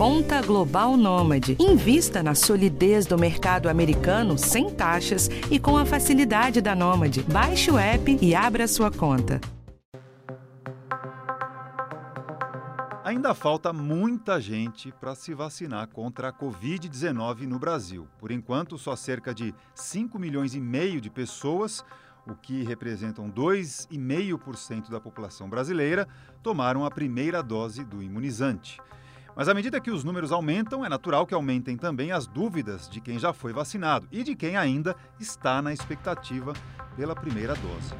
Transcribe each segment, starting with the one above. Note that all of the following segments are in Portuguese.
Conta Global Nômade. Invista na solidez do mercado americano sem taxas e com a facilidade da Nômade. Baixe o app e abra sua conta. Ainda falta muita gente para se vacinar contra a Covid-19 no Brasil. Por enquanto, só cerca de 5 milhões e meio de pessoas, o que representam 2,5% da população brasileira, tomaram a primeira dose do imunizante. Mas à medida que os números aumentam, é natural que aumentem também as dúvidas de quem já foi vacinado e de quem ainda está na expectativa pela primeira dose.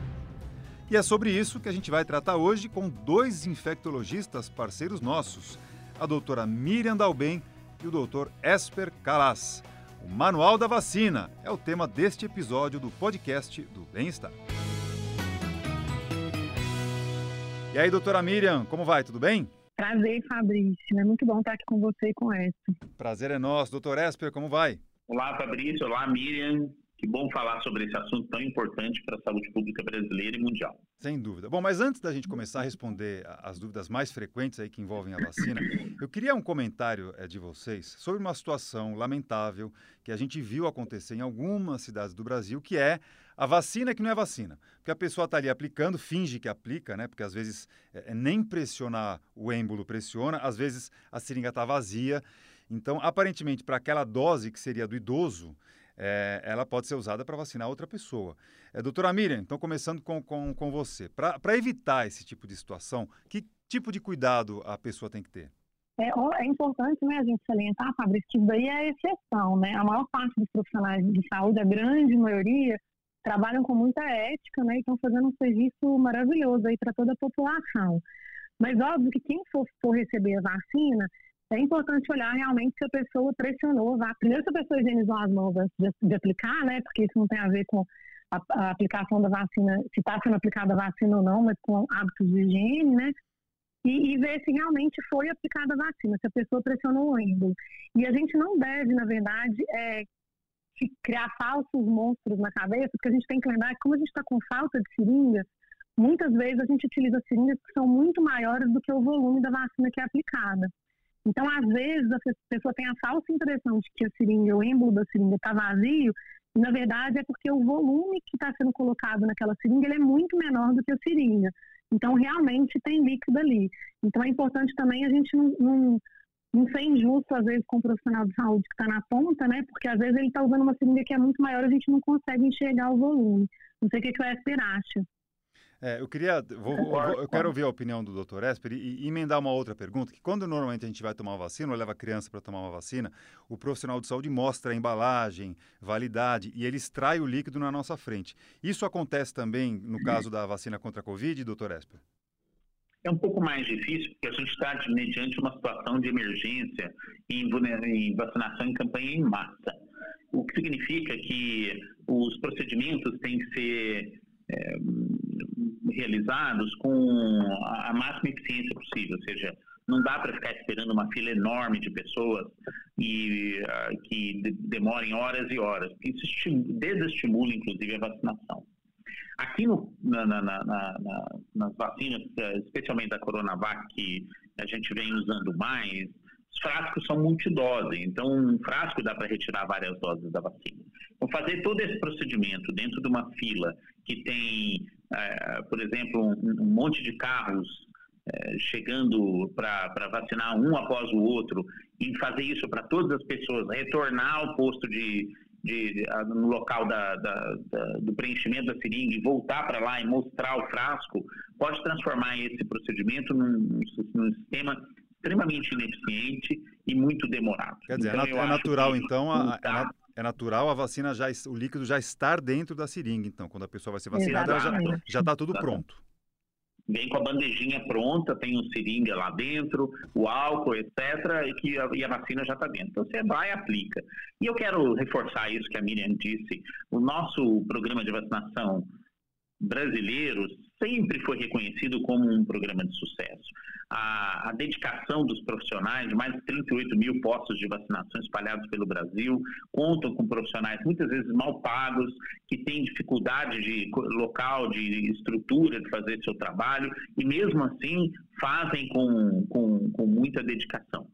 E é sobre isso que a gente vai tratar hoje com dois infectologistas parceiros nossos, a doutora Miriam Dalben e o doutor Esper Calas. O Manual da Vacina é o tema deste episódio do podcast do Bem-Estar. E aí, doutora Miriam, como vai? Tudo bem? Prazer, Fabrício. É muito bom estar aqui com você e com essa. Prazer é nosso. Doutor Esper, como vai? Olá, Fabrício. Olá, Miriam. Que bom falar sobre esse assunto tão importante para a saúde pública brasileira e mundial. Sem dúvida. Bom, mas antes da gente começar a responder as dúvidas mais frequentes aí que envolvem a vacina, eu queria um comentário é, de vocês sobre uma situação lamentável que a gente viu acontecer em algumas cidades do Brasil, que é a vacina que não é vacina. Porque a pessoa está ali aplicando, finge que aplica, né? Porque às vezes é, nem pressionar o êmbolo pressiona, às vezes a seringa está vazia. Então, aparentemente, para aquela dose que seria do idoso, é, ela pode ser usada para vacinar outra pessoa. É, doutora Miriam, então começando com, com, com você. Para evitar esse tipo de situação, que tipo de cuidado a pessoa tem que ter? É, é importante né, a gente salientar, Fabrício, que isso daí é exceção. Né? A maior parte dos profissionais de saúde, a grande maioria, trabalham com muita ética né, e estão fazendo um serviço maravilhoso aí para toda a população. Mas óbvio que quem for, for receber a vacina é importante olhar realmente se a pessoa pressionou. Primeiro, se a pessoa higienizou as mãos de, de aplicar, né? Porque isso não tem a ver com a, a aplicação da vacina, se está sendo aplicada a vacina ou não, mas com hábitos de higiene, né? E, e, ver se realmente foi aplicada a vacina, se a pessoa pressionou o êmbolo. E a gente não deve, na verdade, é, criar falsos monstros na cabeça, porque a gente tem que lembrar que como a gente está com falta de seringa, muitas vezes a gente utiliza seringas que são muito maiores do que o volume da vacina que é aplicada. Então, às vezes, a pessoa tem a falsa impressão de que a seringa, o êmbolo da seringa está vazio, e na verdade é porque o volume que está sendo colocado naquela seringa ele é muito menor do que a seringa. Então, realmente tem líquido ali. Então, é importante também a gente não, não, não ser injusto, às vezes, com o profissional de saúde que está na ponta, né? Porque às vezes ele está usando uma seringa que é muito maior e a gente não consegue enxergar o volume. Não sei o que, que o Esper acha. É, eu queria, vou, vou, eu quero ouvir a opinião do Dr. Esper e, e, emendar uma outra pergunta, que quando normalmente a gente vai tomar uma vacina ou leva a criança para tomar uma vacina, o profissional de saúde mostra a embalagem, validade e ele extrai o líquido na nossa frente. Isso acontece também no caso da vacina contra a Covid, Dr. Esper? É um pouco mais difícil, porque a gente está mediante uma situação de emergência em, em vacinação em campanha em massa. O que significa que os procedimentos têm que ser é, realizados com a máxima eficiência possível, ou seja, não dá para ficar esperando uma fila enorme de pessoas e uh, que de, demorem horas e horas. Isso desestimula, inclusive, a vacinação. Aqui no, na, na, na, nas vacinas, especialmente da Coronavac, que a gente vem usando mais, os frascos são multidose, então um frasco dá para retirar várias doses da vacina. Fazer todo esse procedimento dentro de uma fila que tem, é, por exemplo, um, um, monte de carros é, chegando para vacinar um após o outro, e fazer isso para todas as pessoas, retornar ao posto de, de, de no local da, da, da, do preenchimento da seringa e voltar para lá e mostrar o frasco, pode transformar esse procedimento num, num sistema extremamente ineficiente e muito demorado. Quer dizer, é então, é natural, então, a, a, é natural a vacina já, o líquido já estar dentro da seringa, então, quando a pessoa vai ser vacinada, já está tudo pronto. Vem com a bandejinha pronta, tem um seringa lá dentro, o álcool, etc., e, que a, e a vacina já está dentro. Então você vai e aplica. E eu quero reforçar isso que a Miriam disse. O nosso programa de vacinação brasileiro sempre foi reconhecido como um programa de sucesso. A, a, dedicação dos profissionais, mais de 38 mil postos de vacinação espalhados pelo Brasil, contam com profissionais muitas vezes mal pagos, que têm dificuldade de local, de estrutura de fazer seu trabalho, e mesmo assim fazem com, com, com muita dedicação.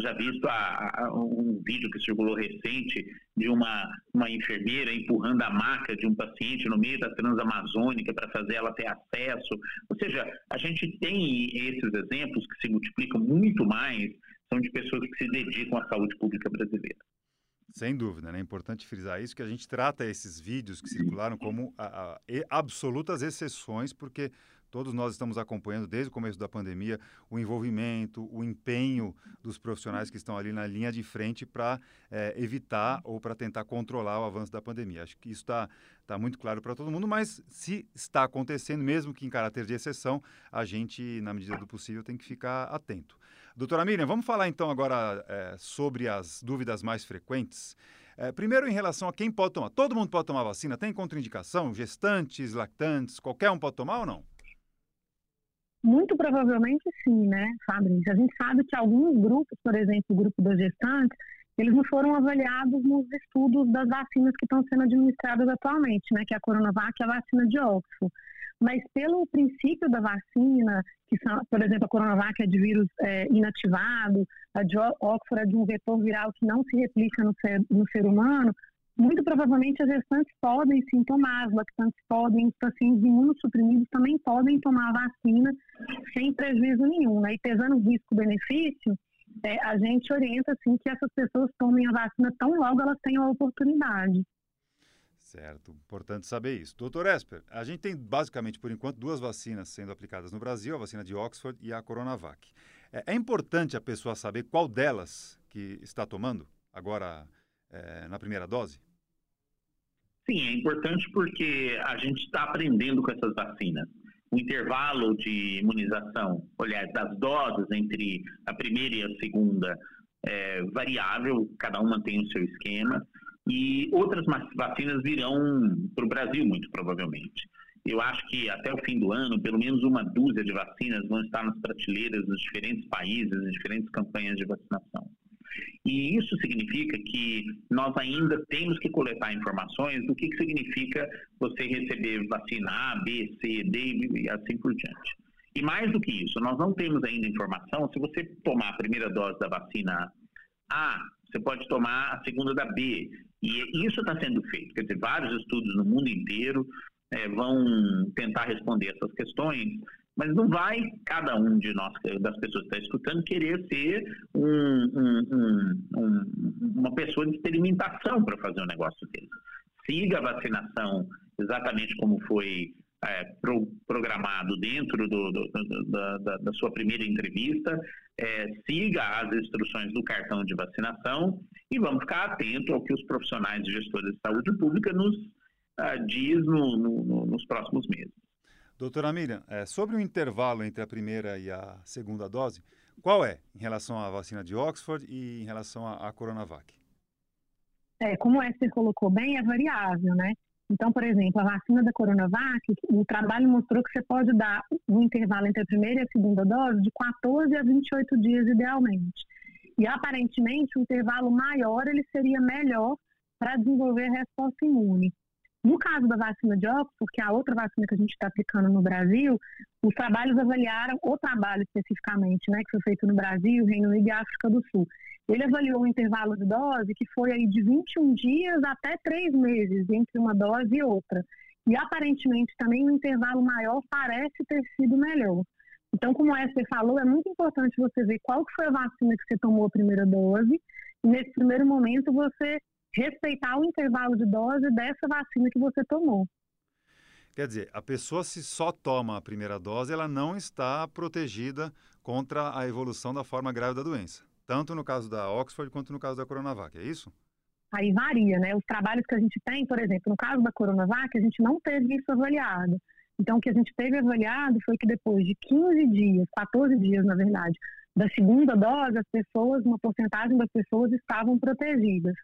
Já visto a, a, um vídeo que circulou recente de uma, uma enfermeira empurrando a maca de um paciente no meio da transamazônica para fazer ela ter acesso. Ou seja, a gente tem esses exemplos que se multiplicam muito mais, são de pessoas que se dedicam à saúde pública brasileira. Sem dúvida, né? é importante frisar isso, que a gente trata esses vídeos que circularam como a, a, absolutas exceções, porque todos nós estamos acompanhando desde o começo da pandemia o envolvimento, o empenho dos profissionais que estão ali na linha de frente para é, evitar ou para tentar controlar o avanço da pandemia. Acho que isso está tá muito claro para todo mundo, mas se está acontecendo, mesmo que em caráter de exceção, a gente, na medida do possível, tem que ficar atento. Doutora Miriam, vamos falar então agora é, sobre as dúvidas mais frequentes. É, primeiro, em relação a quem pode tomar. Todo mundo pode tomar vacina? Tem contraindicação? Gestantes, lactantes, qualquer um pode tomar ou não? Muito provavelmente sim, né, Fabrício? A gente sabe que alguns grupos, por exemplo, o grupo das gestantes, eles não foram avaliados nos estudos das vacinas que estão sendo administradas atualmente, né, que é a Coronavac e a vacina de Oxford mas pelo princípio da vacina, que são, por exemplo, a Coronavac é de vírus é, inativado, a de Oxford é de um vetor viral que não se replica no ser, no ser humano, muito provavelmente as gestantes podem sim tomar, as lactantes podem, os pacientes imunossuprimidos também podem tomar a vacina sem prejuízo nenhum. Né? E pesando risco-benefício, é, a gente orienta assim que essas pessoas tomem a vacina tão logo elas tenham a oportunidade. Certo, importante saber isso. Doutor Esper, a gente tem basicamente, por enquanto, duas vacinas sendo aplicadas no Brasil, a vacina de Oxford e a Coronavac. É, é importante a pessoa saber qual delas que está tomando agora é, na primeira dose? Sim, é importante porque a gente está aprendendo com essas vacinas. O intervalo de imunização, olhar das doses entre a primeira e a segunda é variável, cada uma tem o seu esquema. E outras vacinas virão para o Brasil, muito provavelmente. Eu acho que até o fim do ano, pelo menos uma dúzia de vacinas vão estar nas prateleiras dos diferentes países, nas diferentes campanhas de vacinação. E isso significa que nós ainda temos que coletar informações do que, que significa você receber vacina A, B, C, D e assim por diante. E mais do que isso, nós não temos ainda informação se você tomar a primeira dose da vacina A, você pode tomar a segunda da B. E isso está sendo feito. Quer dizer, vários estudos no mundo inteiro é, vão tentar responder essas questões, mas não vai cada um de nós, das pessoas que está escutando, querer ser um, um, um, uma pessoa de experimentação para fazer um negócio desse. Siga a vacinação exatamente como foi é, pro, programado dentro do, do, do, da, da, sua primeira entrevista, é, siga as instruções do cartão de vacinação e vamos ficar atento ao que os profissionais de gestores de saúde pública nos uh, diz no, no, nos próximos meses. Doutora Miriam, é, sobre o intervalo entre a primeira e a segunda dose, qual é em relação à vacina de Oxford e em relação à, à Coronavac? É, como o Esther colocou bem, é variável, né? Então, por exemplo, a vacina da Coronavac, o trabalho mostrou que você pode dar um intervalo entre a primeira e a segunda dose de 14 a 28 dias, idealmente. E, aparentemente, o intervalo maior ele seria melhor para desenvolver a resposta imune. No caso da vacina de Oxford, que é a outra vacina que a gente está aplicando no Brasil, os trabalhos avaliaram, o trabalho especificamente, né, que foi feito no Brasil, Reino Unido e África do Sul. Ele avaliou um intervalo de dose que foi aí de 21 dias até 3 meses entre uma dose e outra. E aparentemente também o um intervalo maior parece ter sido melhor. Então, como a Esther falou, é muito importante você ver qual foi a vacina que você tomou a primeira dose e nesse primeiro momento você respeitar o intervalo de dose dessa vacina que você tomou. Quer dizer, a pessoa se só toma a primeira dose, ela não está protegida contra a evolução da forma grave da doença tanto no caso da Oxford quanto no caso da Coronavac, é isso? Aí varia, né? Os trabalhos que a gente tem, por exemplo, no caso da Coronavac, a gente não teve isso avaliado. Então, o que a gente teve avaliado foi que depois de 15 dias, 14 dias, na verdade, da segunda dose, as pessoas, uma porcentagem das pessoas estavam protegidas.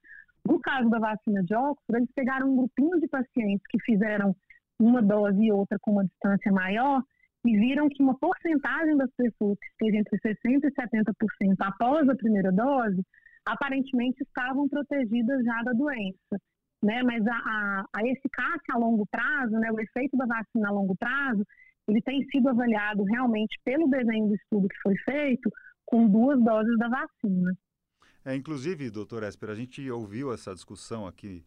No caso da vacina de Oxford, eles pegaram um grupinho de pacientes que fizeram uma dose e outra com uma distância maior e viram que uma porcentagem das pessoas que esteve entre 60% e 70% após a primeira dose, aparentemente estavam protegidas já da doença. Né? Mas a, a, a eficácia a longo prazo, né, o efeito da vacina a longo prazo, ele tem sido avaliado realmente pelo desenho do estudo que foi feito com duas doses da vacina. É, inclusive, doutor Esper, a gente ouviu essa discussão aqui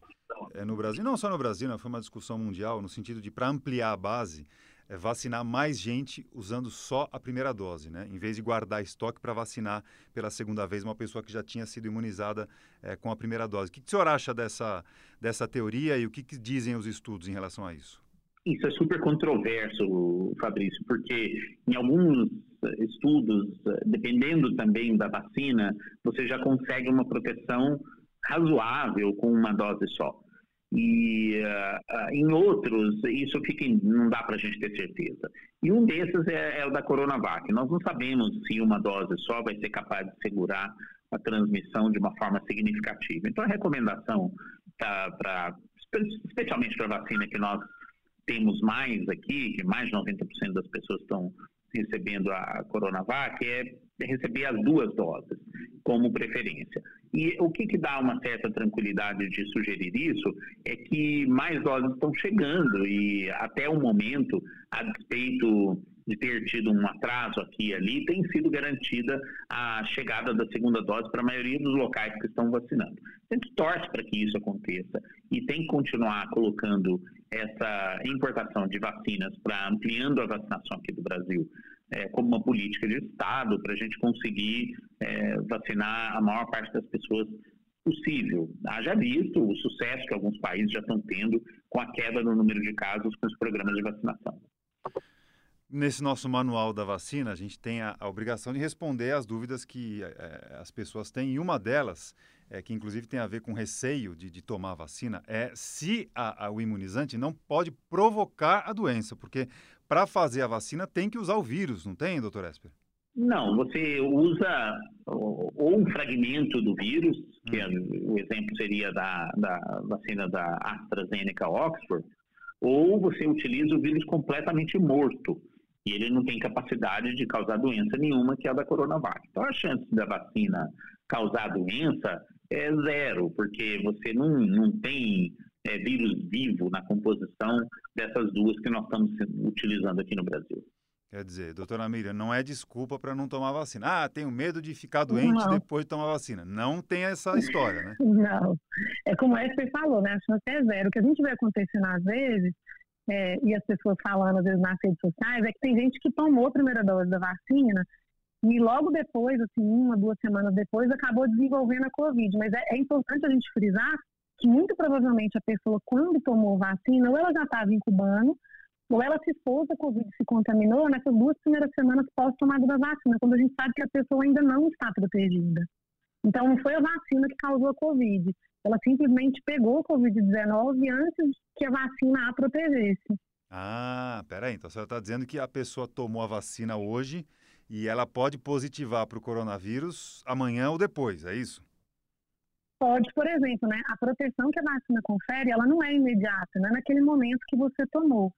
é, no Brasil, não só no Brasil, né, foi uma discussão mundial, no sentido de, para ampliar a base, é, vacinar mais gente usando só a primeira dose, né? Em vez de guardar estoque para vacinar pela segunda vez uma pessoa que já tinha sido imunizada é, com a primeira dose. O que, que o senhor acha dessa, dessa teoria e o que, que dizem os estudos em relação a isso? Isso é super controverso, Fabrício, porque em alguns estudos, dependendo também da vacina, você já consegue uma proteção razoável com uma dose só. E uh, em outros, isso fica, não dá para a gente ter certeza. E um desses é, é, o da Coronavac. Nós não sabemos se uma dose só vai ser capaz de segurar a transmissão de uma forma significativa. Então, a recomendação, tá, pra, especialmente para a vacina que nós temos mais aqui, que mais de 90% das pessoas estão recebendo a Coronavac, é receber as duas doses como preferência. E o que, que dá uma certa tranquilidade de sugerir isso é que mais doses estão chegando e até o momento, a despeito de ter tido um atraso aqui e ali, tem sido garantida a chegada da segunda dose para a maioria dos locais que estão vacinando. A gente torce para que isso aconteça e tem que continuar colocando essa importação de vacinas para ampliando a vacinação aqui do Brasil é, como uma política de Estado para a gente conseguir é, vacinar a maior parte das pessoas possível. Haja visto o sucesso que alguns países já estão tendo com a queda no número de casos com os programas de vacinação. Nesse nosso manual da vacina, a gente tem a, a obrigação de responder às dúvidas que é, as pessoas têm, e uma delas, é, que inclusive tem a ver com receio de, de tomar a vacina, é se a, a, o imunizante não pode provocar a doença, porque para fazer a vacina tem que usar o vírus, não tem, doutor Esper? Não, você usa ou um fragmento do vírus, que é, hum. o exemplo seria da, da vacina da AstraZeneca Oxford, ou você utiliza o vírus completamente morto e ele não tem capacidade de causar doença nenhuma, que é a da Coronavac. Então, a chance da vacina causar doença é zero, porque você não, não tem é, vírus vivo na composição dessas duas que nós estamos utilizando aqui no Brasil. Quer dizer, doutora Miriam, não é desculpa para não tomar vacina. Ah, tenho medo de ficar doente não. depois de tomar vacina. Não tem essa história, né? Não. É como a você falou, né? A chance é zero. O que a gente vê acontecendo às vezes, é, e as pessoas falando às vezes nas redes sociais, é que tem gente que tomou a primeira dose da vacina e logo depois, assim, uma, duas semanas depois, acabou desenvolvendo a Covid. Mas é, é importante a gente frisar que muito provavelmente a pessoa, quando tomou vacina, ou ela já estava incubando, ou ela se expôs à Covid se contaminou nessas duas primeiras semanas pós-tomada da vacina, quando a gente sabe que a pessoa ainda não está protegida. Então, não foi a vacina que causou a Covid. Ela simplesmente pegou a Covid-19 antes que a vacina a protegesse. Ah, peraí. Então, a senhora está dizendo que a pessoa tomou a vacina hoje e ela pode positivar para o coronavírus amanhã ou depois, é isso? Pode, por exemplo, né? A proteção que a vacina confere, ela não é imediata, não é naquele momento que você tomou.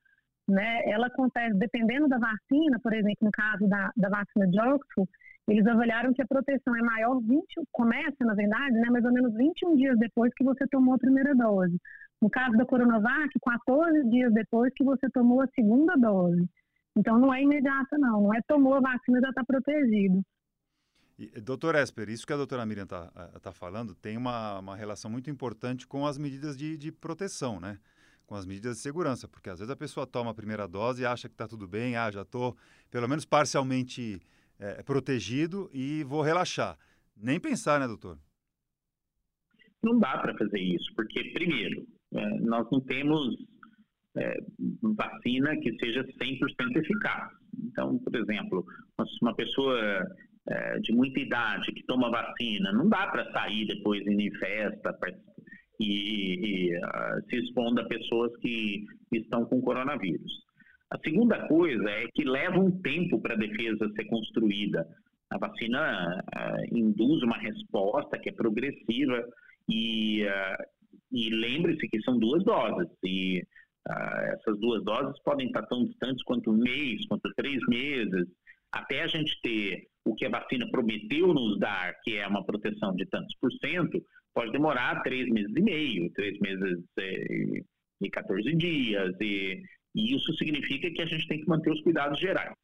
Né? Ela acontece, dependendo da vacina, por exemplo, no caso da, da vacina de Oxford, eles avaliaram que a proteção é maior 20, começa, na verdade, né, mais ou menos 21 dias depois que você tomou a primeira dose. No caso da Coronavac, 14 dias depois que você tomou a segunda dose. Então não é imediata, não. Não é tomou a vacina já está protegido. E, doutor Esper, isso que a doutora Miriam está tá falando tem uma, uma relação muito importante com as medidas de, de proteção, né? Com as medidas de segurança, porque às vezes a pessoa toma a primeira dose e acha que está tudo bem, ah, já estou pelo menos parcialmente é, protegido e vou relaxar. Nem pensar, né, doutor? Não dá para fazer isso, porque, primeiro, é, nós não temos é, vacina que seja 100% eficaz. Então, por exemplo, uma pessoa é, de muita idade que toma vacina, não dá para sair depois em festa e, e uh, se expondo a pessoas que estão com coronavírus. A segunda coisa é que leva um tempo para a defesa ser construída. A vacina uh, induz uma resposta que é progressiva e, uh, e lembre-se que são duas doses e essas duas doses podem estar tão distantes quanto um mês, quanto três meses, até a gente ter o que a vacina prometeu nos dar, que é uma proteção de tantos por cento, pode demorar três meses e meio, três meses e, e 14 dias, e, e isso significa que a gente tem que manter os cuidados gerais.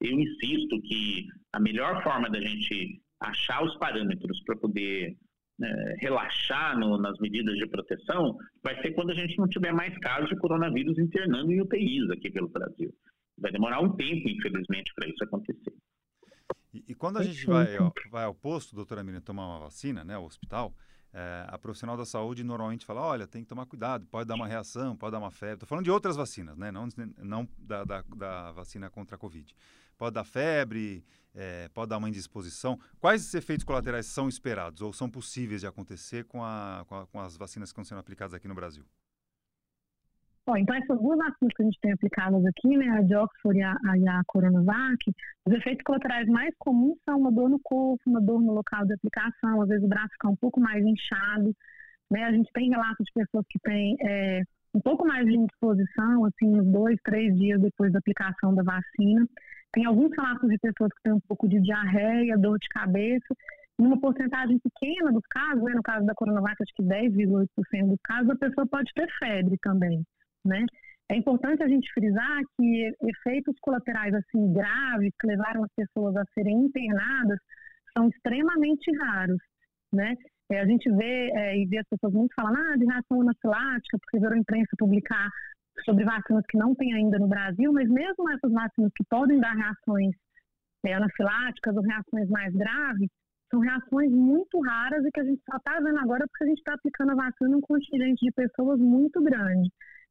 eu insisto que a melhor forma da gente achar os parâmetros para poder é, relaxar no, nas medidas de proteção vai ser quando a gente não tiver mais casos de coronavírus internando em UTIs aqui pelo Brasil. Vai demorar um tempo, infelizmente, para isso acontecer. E, e, quando a gente vai, ó, vai ao posto, doutora Miriam, tomar uma vacina, né, ao hospital, é, a profissional da saúde normalmente fala, olha, tem que tomar cuidado, pode dar uma reação, pode dar uma febre. Estou falando de outras vacinas, né, não, não da, da, da vacina contra a Covid. Pode dar febre, é, pode dar uma indisposição. Quais esses efeitos colaterais são esperados ou são possíveis de acontecer com, a, com, a, com as vacinas que estão sendo aplicadas aqui no Brasil? Bom, então essas duas vacinas que a gente tem aplicadas aqui, né, a de Oxford e a, a, a Coronavac, os efeitos colaterais mais comuns são uma dor no corpo, uma dor no local de aplicação, às vezes o braço fica um pouco mais inchado, né, a gente tem relatos de pessoas que têm é, um pouco mais de indisposição, assim, uns dois, três dias depois da aplicação da vacina. Tem alguns relatos de pessoas que têm um pouco de diarreia, dor de cabeça, numa porcentagem pequena dos casos, né, no caso da Coronavac, acho que 10,8% dos casos, a pessoa pode ter febre também né? É importante a gente frisar que efeitos colaterais assim graves que levaram as pessoas a serem internadas são extremamente raros, né? É, a gente vê é, e vê as pessoas muito falando ah, de reação anafilática, porque viram a imprensa publicar sobre vacinas que não tem ainda no Brasil, mas mesmo essas vacinas que podem dar reações é, anafiláticas ou reações mais graves, são reações muito raras e que a gente só está vendo agora porque a gente está aplicando a vacina em um contingente de pessoas muito grande.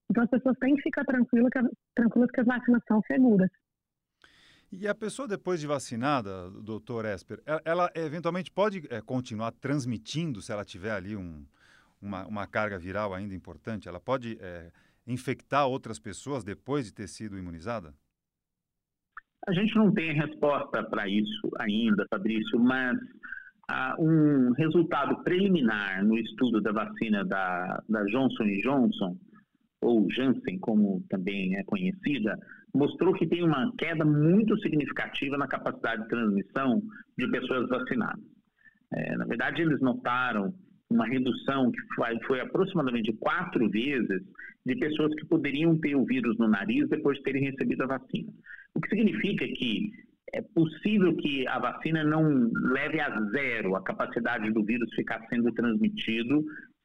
Então as pessoas têm que ficar tranquilas que, tranquilas que as vacinas são seguras. E a pessoa depois de vacinada, doutor Esper, ela, ela eventualmente pode é, continuar transmitindo se ela tiver ali um, uma, uma, carga viral ainda importante? Ela pode é, infectar outras pessoas depois de ter sido imunizada? A gente não tem resposta para isso ainda, Fabrício, mas ah, um resultado preliminar no estudo da vacina da, da Johnson Johnson ou Janssen, como também é conhecida, mostrou que tem uma queda muito significativa na capacidade de transmissão de pessoas vacinadas. É, na verdade, eles notaram uma redução que foi, foi aproximadamente quatro vezes de pessoas que poderiam ter o vírus no nariz depois de terem recebido a vacina. O que significa que é possível que a vacina não leve a zero a capacidade do vírus ficar sendo transmitido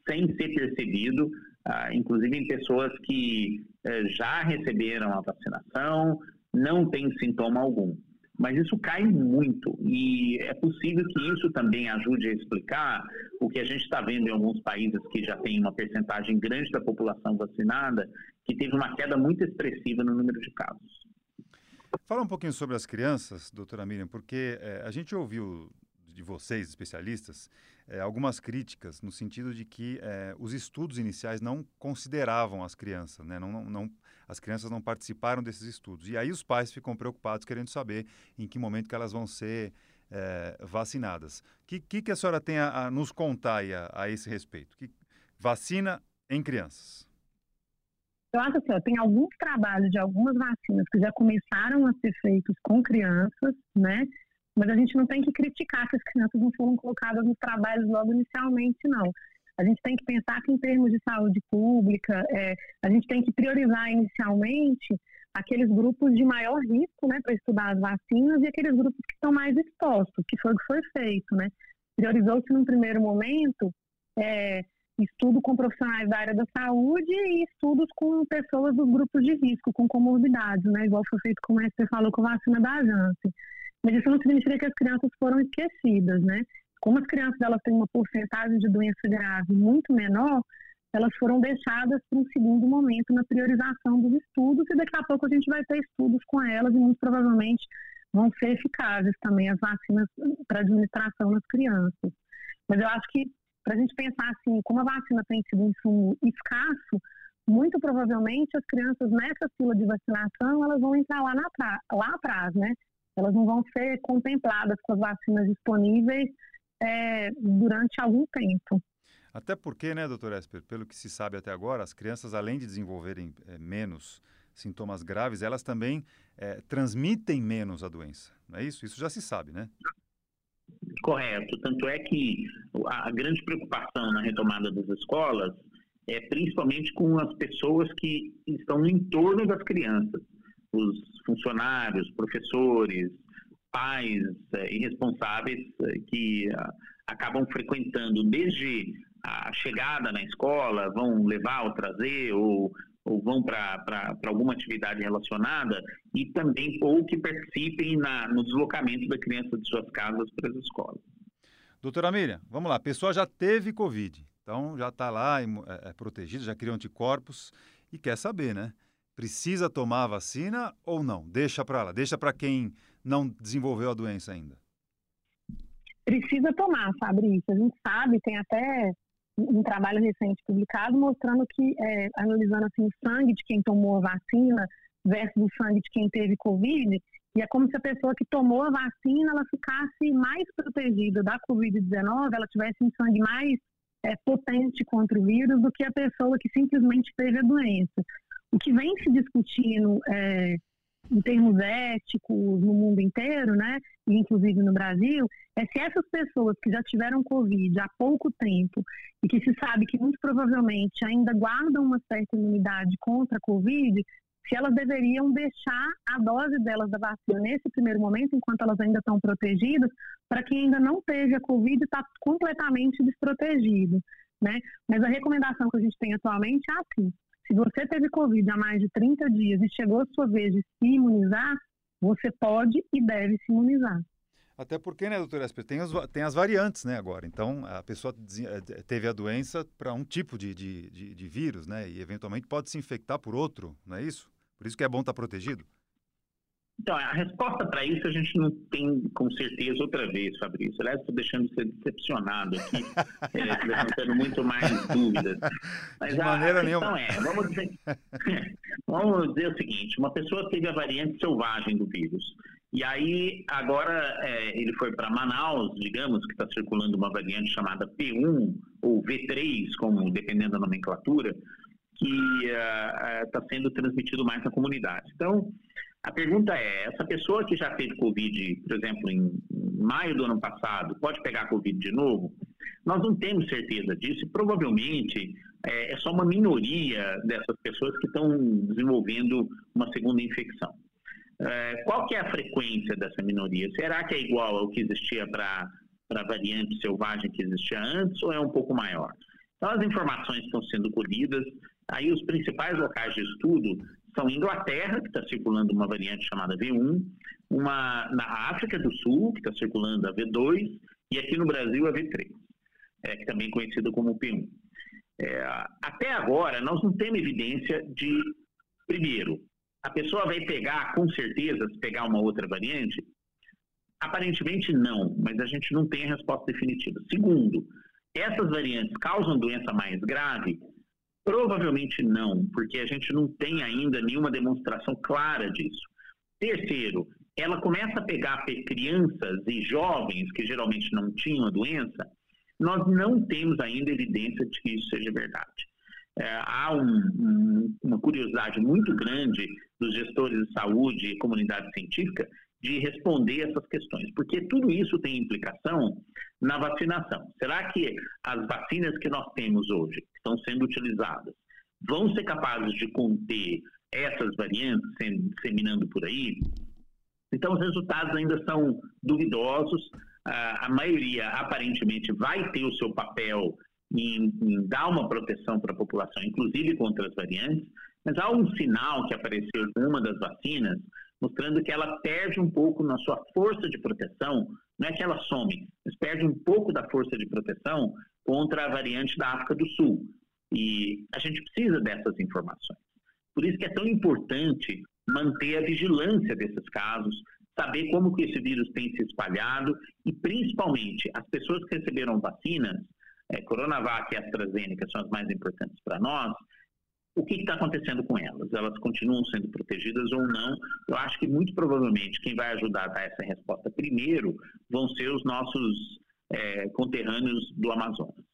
sem ser percebido, ah, inclusive em pessoas que eh, já receberam a vacinação, não têm sintoma algum. Mas isso cai muito e é possível que isso também ajude a explicar o que a gente está vendo em alguns países que já tem uma percentagem grande da população vacinada, que teve uma queda muito expressiva no número de casos. Fala um pouquinho sobre as crianças, doutora Miriam, porque é, a gente ouviu de vocês, especialistas, é, algumas críticas no sentido de que é, os estudos iniciais não consideravam as crianças, né? não, não, não, as crianças não participaram desses estudos. E aí os pais ficam preocupados querendo saber em que momento que elas vão ser é, vacinadas. O que, que, que, a senhora tem a, a nos contar a, a, esse respeito? Que, vacina em crianças. Eu acho assim, ó, tem alguns trabalhos de algumas vacinas que já começaram a ser feitos com crianças, né? Mas a gente não tem que criticar que as crianças não foram colocadas nos trabalhos logo inicialmente, não. A gente tem que pensar que, em termos de saúde pública, é, a gente tem que priorizar inicialmente aqueles grupos de maior risco né, para estudar as vacinas e aqueles grupos que estão mais expostos, que foi o que foi feito. Né? Priorizou-se, num primeiro momento, é, estudo com profissionais da área da saúde e estudos com pessoas dos grupos de risco, com comorbidades, né? igual foi feito, como você falou, com a vacina da Janssen. Mas isso não significa que as crianças foram esquecidas, né? Como as crianças elas têm uma porcentagem de doença grave muito menor, elas foram deixadas para um segundo momento na priorização dos estudos e daqui a pouco a gente vai ter estudos com elas e muito provavelmente vão ser eficazes também as vacinas para administração nas crianças. Mas eu acho que para a gente pensar assim, como a vacina tem sido um insumo escasso, muito provavelmente as crianças nessa fila de vacinação elas vão entrar lá, na, lá atrás, né? elas não vão ser contempladas com as vacinas disponíveis é, durante algum tempo. Até porque, né, doutor Esper, pelo que se sabe até agora, as crianças, além de desenvolverem é, menos sintomas graves, elas também é, transmitem menos a doença, não é isso? Isso já se sabe, né? Correto. Tanto é que a grande preocupação na retomada das escolas é principalmente com as pessoas que estão no entorno das crianças os funcionários, professores, pais e responsáveis que acabam frequentando desde a chegada na escola, vão levar ou trazer, ou, ou vão para alguma atividade relacionada, e também ou que participem na, no deslocamento da criança de suas casas para as escolas. Doutora Miriam, vamos lá. A pessoa já teve Covid, então já está lá é, é, protegida, já criou anticorpos e quer saber, né? Precisa tomar a vacina ou não? Deixa para lá, deixa para quem não desenvolveu a doença ainda. Precisa tomar, Fabrício. A gente sabe, tem até um trabalho recente publicado mostrando que, é, analisando assim, o sangue de quem tomou a vacina versus o sangue de quem teve Covid, e é como se a pessoa que tomou a vacina ela ficasse mais protegida da Covid-19, ela tivesse um sangue mais é, potente contra o vírus do que a pessoa que simplesmente teve a doença. O que vem se discutindo é, em termos éticos no mundo inteiro, né, e inclusive no Brasil, é se essas pessoas que já tiveram Covid há pouco tempo e que se sabe que muito provavelmente ainda guardam uma certa imunidade contra a Covid, se elas deveriam deixar a dose delas da vacina nesse primeiro momento, enquanto elas ainda estão protegidas, para quem ainda não teve a Covid está completamente desprotegido, né? Mas a recomendação que a gente tem atualmente é assim, se você teve Covid há mais de 30 dias e chegou a sua vez de se imunizar, você pode e deve se imunizar. Até porque, né, doutora Esper, tem, tem as variantes, né, agora. Então, a pessoa eh, teve a doença para um tipo de, de, de, de, vírus, né, e eventualmente pode se infectar por outro, não é isso? Por isso que é bom estar protegido. Então, a resposta para isso a gente não tem com certeza outra vez, Fabrício. Aliás, estou deixando de ser decepcionado aqui, é, levantando muito mais dúvidas. Mas de a, maneira a nenhuma. é, vamos dizer, vamos dizer o seguinte, uma pessoa teve a variante selvagem do vírus. E aí, agora, é, ele foi para Manaus, digamos, que está circulando uma variante chamada P1 ou V3, como dependendo da nomenclatura, que está uh, uh, sendo transmitido mais na comunidade. Então, a pergunta é: essa pessoa que já teve Covid, por exemplo, em maio do ano passado, pode pegar Covid de novo? Nós não temos certeza disso provavelmente é, é só uma minoria dessas pessoas que estão desenvolvendo uma segunda infecção. É, qual que é a frequência dessa minoria? Será que é igual ao que existia para a variante selvagem que existia antes ou é um pouco maior? Então, as informações estão sendo colhidas. Aí, os principais locais de estudo são Inglaterra, que está circulando uma variante chamada V1, uma na África do Sul, que está circulando a V2, e aqui no Brasil a V3, é, que também é conhecida como P1. É, até agora, nós não temos evidência de, primeiro, a pessoa vai pegar, com certeza, se pegar uma outra variante? Aparentemente não, mas a gente não tem a resposta definitiva. Segundo, essas variantes causam doença mais grave? Provavelmente não, porque a gente não tem ainda nenhuma demonstração clara disso. Terceiro, ela começa a pegar crianças e jovens que geralmente não tinham a doença, nós não temos ainda evidência de que isso seja verdade. É, há um, um, uma curiosidade muito grande dos gestores de saúde e comunidade científica de responder essas questões, porque tudo isso tem implicação na vacinação. Será que as vacinas que nós temos hoje, que estão sendo utilizadas, vão ser capazes de conter essas variantes sendo disseminando por aí? Então, os resultados ainda são duvidosos. a maioria, aparentemente, vai ter o seu papel em, em dar uma proteção para a população, inclusive contra as variantes, mas há um sinal que apareceu com uma das vacinas mostrando que ela perde um pouco na sua força de proteção, não é que ela some, mas perde um pouco da força de proteção contra a variante da África do Sul. E a gente precisa dessas informações. Por isso que é tão importante manter a vigilância desses casos, saber como que esse vírus tem se espalhado e, principalmente, as pessoas que receberam vacinas, é, Coronavac e AstraZeneca são as mais importantes para nós, o que está acontecendo com elas? Elas continuam sendo protegidas ou não? Eu acho que muito provavelmente quem vai ajudar a dar essa resposta primeiro vão ser os nossos é, conterrâneos do Amazonas.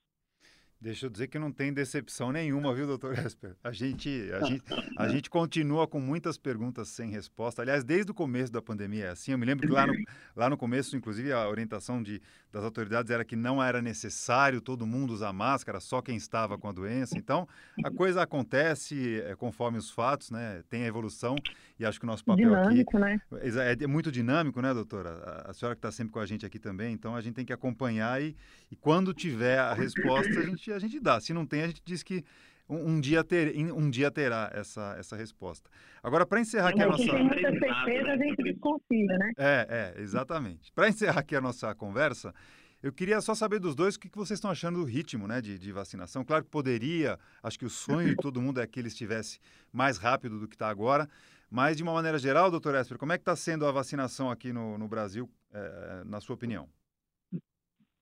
Deixa eu dizer que não tem decepção nenhuma, viu, doutor Esper? A gente, a, gente, a gente continua com muitas perguntas sem resposta. Aliás, desde o começo da pandemia é assim. Eu me lembro que lá no, lá no começo, inclusive, a orientação de, das autoridades era que não era necessário todo mundo usar máscara, só quem estava com a doença. Então, a coisa acontece é, conforme os fatos, né? Tem a evolução e acho que o nosso papel dinâmico, aqui né? é, é muito dinâmico, né, doutora? A, a senhora que está sempre com a gente aqui também, então a gente tem que acompanhar e, e quando tiver a resposta, a gente a gente dá. Se não tem, a gente diz que um, um dia, ter, um dia terá essa, essa resposta. Agora, para encerrar aqui a nossa. Tem muita certeza, a gente desconfia, né? É, é, exatamente. Para encerrar aqui a nossa conversa, eu queria só saber dos dois o que vocês estão achando do ritmo né, de, de vacinação. Claro que poderia, acho que o sonho de todo mundo é que ele estivesse mais rápido do que está agora. Mas, de uma maneira geral, doutor Esper, como é que está sendo a vacinação aqui no, no Brasil, é, na sua opinião?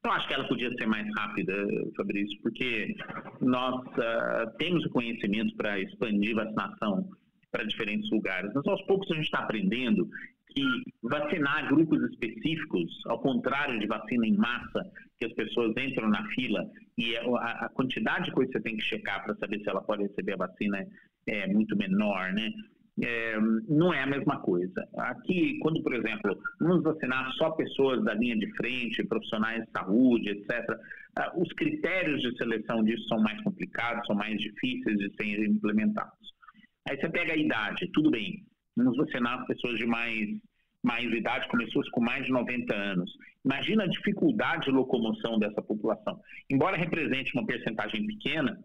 Eu acho que ela podia ser mais rápida, Fabrício, porque nós uh, temos o conhecimento para expandir vacinação para diferentes lugares. Mas aos poucos a gente está aprendendo que vacinar grupos específicos, ao contrário de vacina em massa, que as pessoas entram na fila e a, a quantidade de coisas que você tem que checar para saber se ela pode receber a vacina é muito menor, né? É, não é a mesma coisa. Aqui, quando, por exemplo, vamos vacinar só pessoas da linha de frente, profissionais de saúde, etc., ah, os critérios de seleção disso são mais complicados, são mais difíceis de serem implementados. Aí você pega a idade, tudo bem, vamos vacinar pessoas de mais, mais idade, com pessoas com mais de 90 anos. Imagina a dificuldade de locomoção dessa população. Embora represente uma percentagem pequena,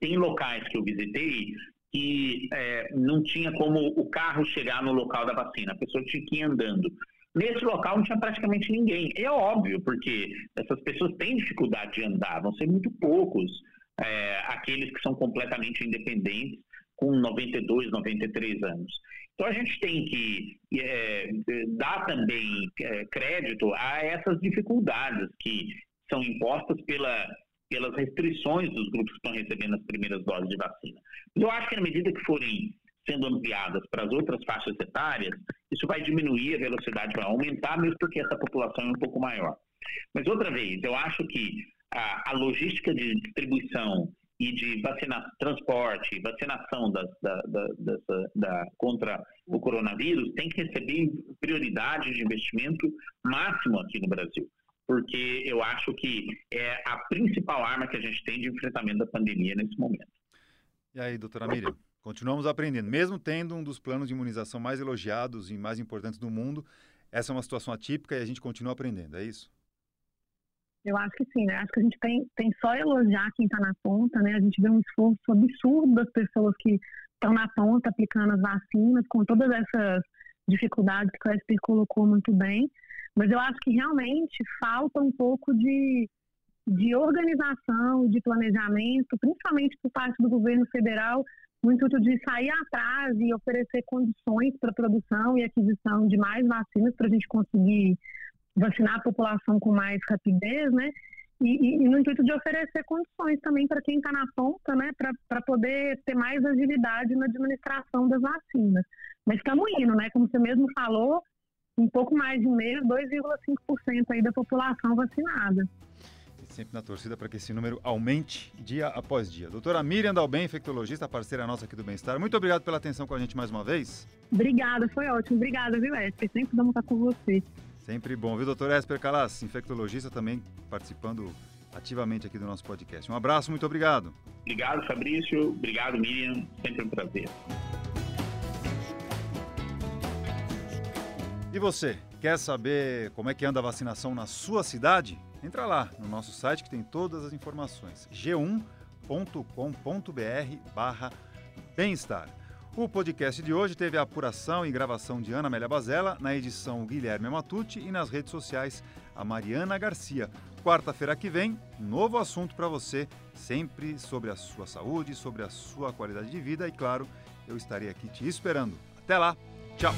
tem locais que eu visitei que é, não tinha como o carro chegar no local da vacina, a pessoa tinha que ir andando. Nesse local não tinha praticamente ninguém. É óbvio, porque essas pessoas têm dificuldade de andar, vão ser muito poucos é, aqueles que são completamente independentes, com 92, 93 anos. Então a gente tem que é, dar também é, crédito a essas dificuldades que são impostas pela pelas restrições dos grupos que estão recebendo as primeiras doses de vacina. Eu acho que na medida que forem sendo ampliadas para as outras faixas etárias, isso vai diminuir a velocidade, vai aumentar, mesmo porque essa população é um pouco maior. Mas outra vez, eu acho que a, a logística de distribuição e de vacina, transporte, vacinação da, da, dessa, da, contra o coronavírus tem que receber prioridade de investimento máximo aqui no Brasil porque eu acho que é a principal arma que a gente tem de enfrentamento da pandemia nesse momento. E aí, doutora Miriam? Continuamos aprendendo. Mesmo tendo um dos planos de imunização mais elogiados e mais importantes do mundo, essa é uma situação atípica e a gente continua aprendendo, é isso? Eu acho que sim, né? Acho que a gente tem, tem só elogiar quem está na ponta, né? A gente vê um esforço absurdo das pessoas que estão na ponta aplicando as vacinas, com todas essas dificuldades que o Esper colocou muito bem. Mas eu acho que realmente falta um pouco de, de organização, de planejamento, principalmente por parte do governo federal, no intuito de sair atrás e oferecer condições para produção e aquisição de mais vacinas para a gente conseguir vacinar a população com mais rapidez, né? E, e, e no intuito de oferecer condições também para quem está na ponta, né? Para poder ter mais agilidade na administração das vacinas. Mas estamos indo, né? Como você mesmo falou, um pouco mais de um mês, 2,5% aí da população vacinada. E sempre na torcida para que esse número aumente dia após dia. Doutora Miriam Dalben, infectologista, parceira nossa aqui do Bem-Estar, muito obrigado pela atenção com a gente mais uma vez. Obrigada, foi ótimo. Obrigada, viu, Esper? Sempre vamos estar com você. Sempre bom, viu, doutor Esper Calas, infectologista também participando ativamente aqui do nosso podcast. Um abraço, muito obrigado. Obrigado, Fabrício. Obrigado, Miriam. Sempre um prazer. E você, quer saber como é que anda a vacinação na sua cidade? Entra lá no nosso site que tem todas as informações. g1.com.br barra bem-estar. O podcast de hoje teve a apuração e gravação de Ana Amélia Bazella, na edição Guilherme Matucci e nas redes sociais a Mariana Garcia. Quarta-feira que vem, novo assunto para você, sempre sobre a sua saúde, sobre a sua qualidade de vida e, claro, eu estarei aqui te esperando. Até lá, tchau!